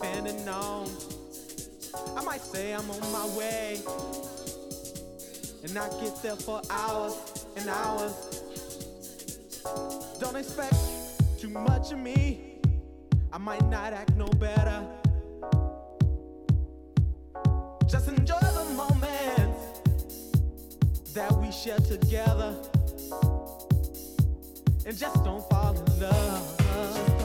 depending on. I might say I'm on my way, and I get there for hours and hours. Don't expect too much of me. I might not act no better. Just enjoy the moments that we share together. And just don't fall in love.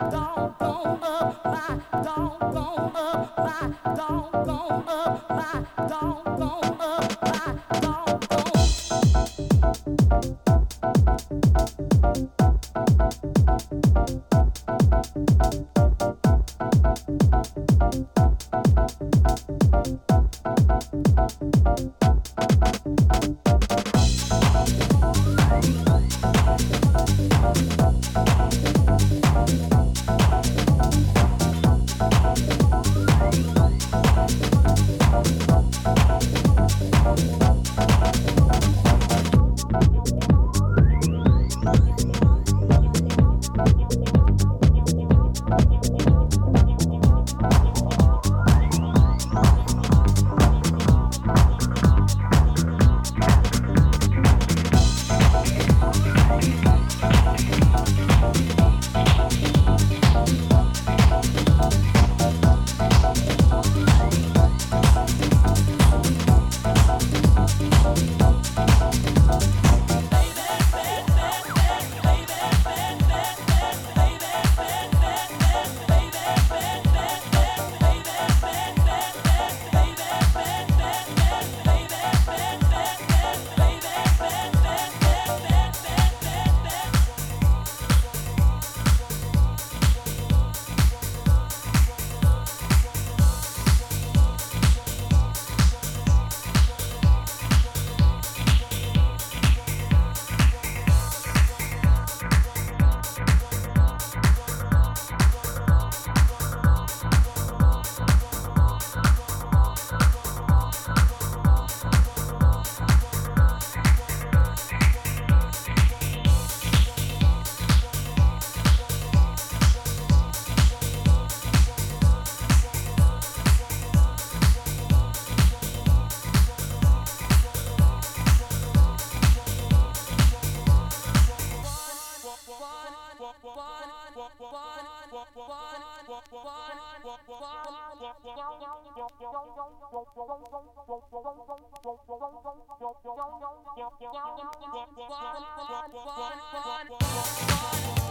Bye. One,